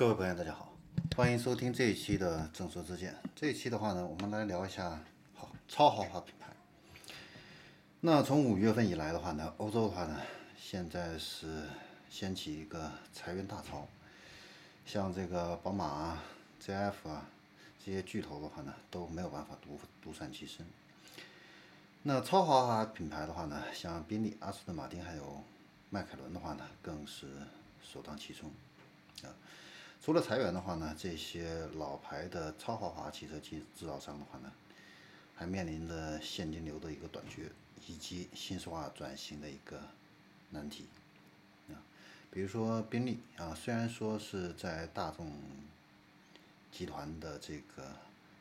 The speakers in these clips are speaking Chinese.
各位朋友，大家好，欢迎收听这一期的正说之见。这一期的话呢，我们来聊一下好超豪华品牌。那从五月份以来的话呢，欧洲的话呢，现在是掀起一个裁员大潮，像这个宝马啊、ZF 啊这些巨头的话呢，都没有办法独独善其身。那超豪华品牌的话呢，像宾利、阿斯顿马丁还有迈凯伦的话呢，更是首当其冲啊。除了裁员的话呢，这些老牌的超豪华汽车制制造商的话呢，还面临着现金流的一个短缺，以及新式化转型的一个难题啊。比如说宾利啊，虽然说是在大众集团的这个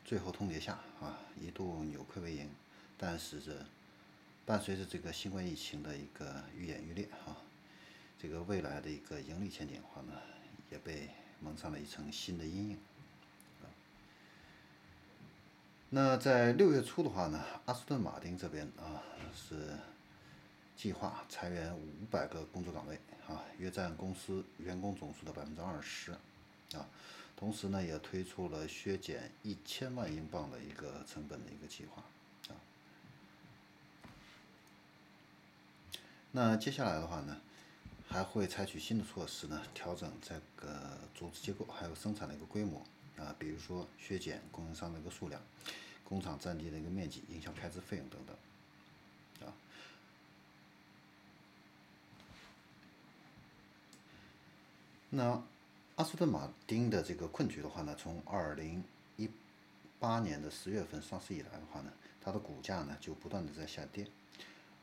最后通牒下啊，一度扭亏为盈，但是这伴随着这个新冠疫情的一个愈演愈烈啊，这个未来的一个盈利前景的话呢，也被。蒙上了一层新的阴影。那在六月初的话呢，阿斯顿马丁这边啊是计划裁员五百个工作岗位啊，约占公司员工总数的百分之二十啊。同时呢，也推出了削减一千万英镑的一个成本的一个计划啊。那接下来的话呢？还会采取新的措施呢，调整这个组织结构，还有生产的一个规模啊，比如说削减供应商的一个数量，工厂占地的一个面积，营销开支费用等等啊。那阿斯顿马丁的这个困局的话呢，从二零一八年的十月份上市以来的话呢，它的股价呢就不断的在下跌。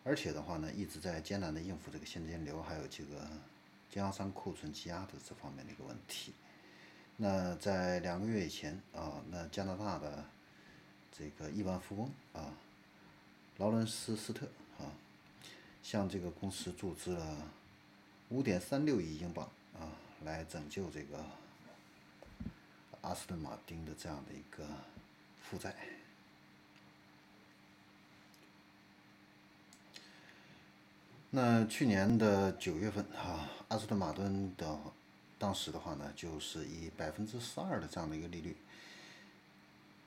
而且的话呢，一直在艰难的应付这个现金流，还有这个经销商库存积压的这方面的一个问题。那在两个月以前啊，那加拿大的这个亿万富翁啊，劳伦斯·斯特啊，向这个公司注资了五点三六亿英镑啊，来拯救这个阿斯顿马丁的这样的一个负债。那去年的九月份，哈，阿斯顿马丁的当时的话呢，就是以百分之十二的这样的一个利率，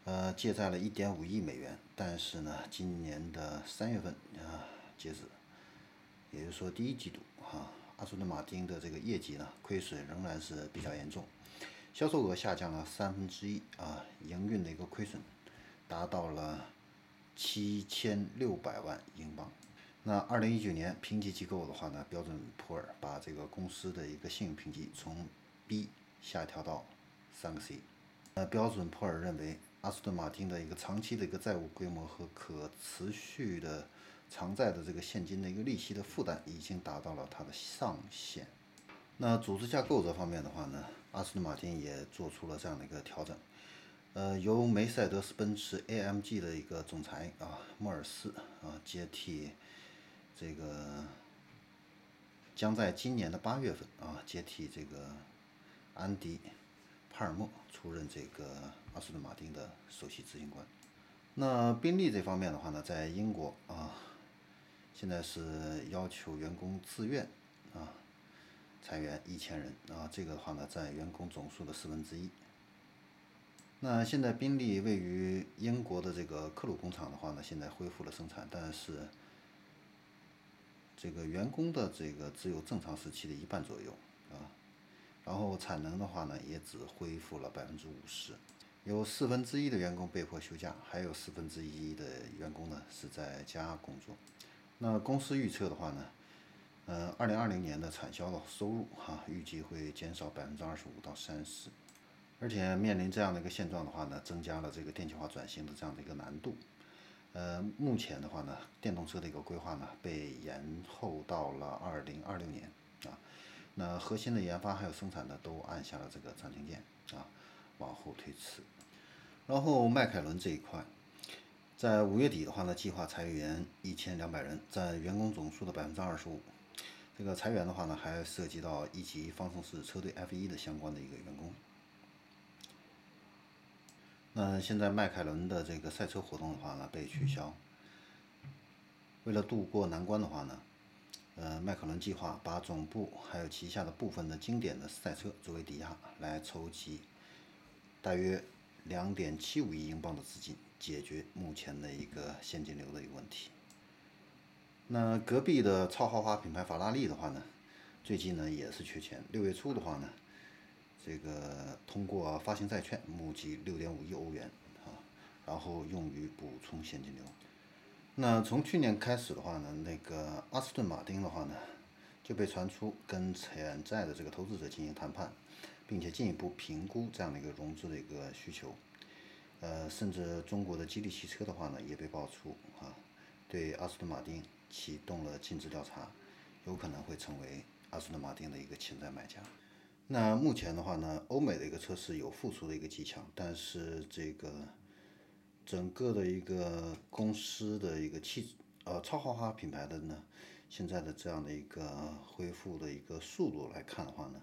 呃，借债了一点五亿美元。但是呢，今年的三月份啊，截止，也就是说第一季度，哈，阿斯顿马丁的这个业绩呢，亏损仍然是比较严重，销售额下降了三分之一啊，营运的一个亏损达到了七千六百万英镑。那二零一九年评级机构的话呢，标准普尔把这个公司的一个信用评级从 B 下调到三个 C。那标准普尔认为，阿斯顿马丁的一个长期的一个债务规模和可持续的偿债的这个现金的一个利息的负担已经达到了它的上限。那组织架构这方面的话呢，阿斯顿马丁也做出了这样的一个调整。呃，由梅赛德斯奔驰 AMG 的一个总裁啊，莫尔斯啊接替。这个将在今年的八月份啊接替这个安迪·帕尔默出任这个阿斯顿马丁的首席执行官。那宾利这方面的话呢，在英国啊，现在是要求员工自愿啊裁员一千人啊，这个的话呢，在员工总数的四分之一。那现在宾利位于英国的这个克鲁工厂的话呢，现在恢复了生产，但是。这个员工的这个只有正常时期的一半左右啊，然后产能的话呢，也只恢复了百分之五十，有四分之一的员工被迫休假，还有四分之一的员工呢是在家工作。那公司预测的话呢，呃，二零二零年的产销的收入哈，预计会减少百分之二十五到三十，而且面临这样的一个现状的话呢，增加了这个电气化转型的这样的一个难度。呃，目前的话呢，电动车的一个规划呢被延后到了二零二六年啊。那核心的研发还有生产呢都按下了这个暂停键啊，往后推迟。然后迈凯伦这一块，在五月底的话呢，计划裁员一千两百人，占员工总数的百分之二十五。这个裁员的话呢，还涉及到一级方程式车队 F1 的相关的一个员工。那现在迈凯伦的这个赛车活动的话呢被取消。为了渡过难关的话呢，呃，迈凯伦计划把总部还有旗下的部分的经典的赛车作为抵押，来筹集大约两点七五亿英镑的资金，解决目前的一个现金流的一个问题。那隔壁的超豪华品牌法拉利的话呢，最近呢也是缺钱。六月初的话呢，这个通过发行债券募集六点五亿欧元啊，然后用于补充现金流。那从去年开始的话呢，那个阿斯顿马丁的话呢，就被传出跟潜在的这个投资者进行谈判，并且进一步评估这样的一个融资的一个需求。呃，甚至中国的吉利汽车的话呢，也被爆出啊，对阿斯顿马丁。启动了尽职调查，有可能会成为阿斯顿马丁的一个潜在买家。那目前的话呢，欧美的一个测试有复苏的一个迹象，但是这个整个的一个公司的一个汽呃超豪华品牌的呢，现在的这样的一个恢复的一个速度来看的话呢，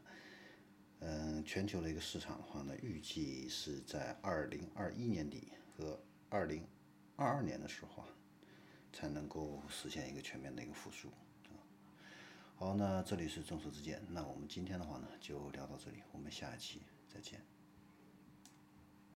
嗯，全球的一个市场的话呢，预计是在二零二一年底和二零二二年的时候啊。才能够实现一个全面的一个复苏。好，那这里是众说之见，那我们今天的话呢就聊到这里，我们下一期再见。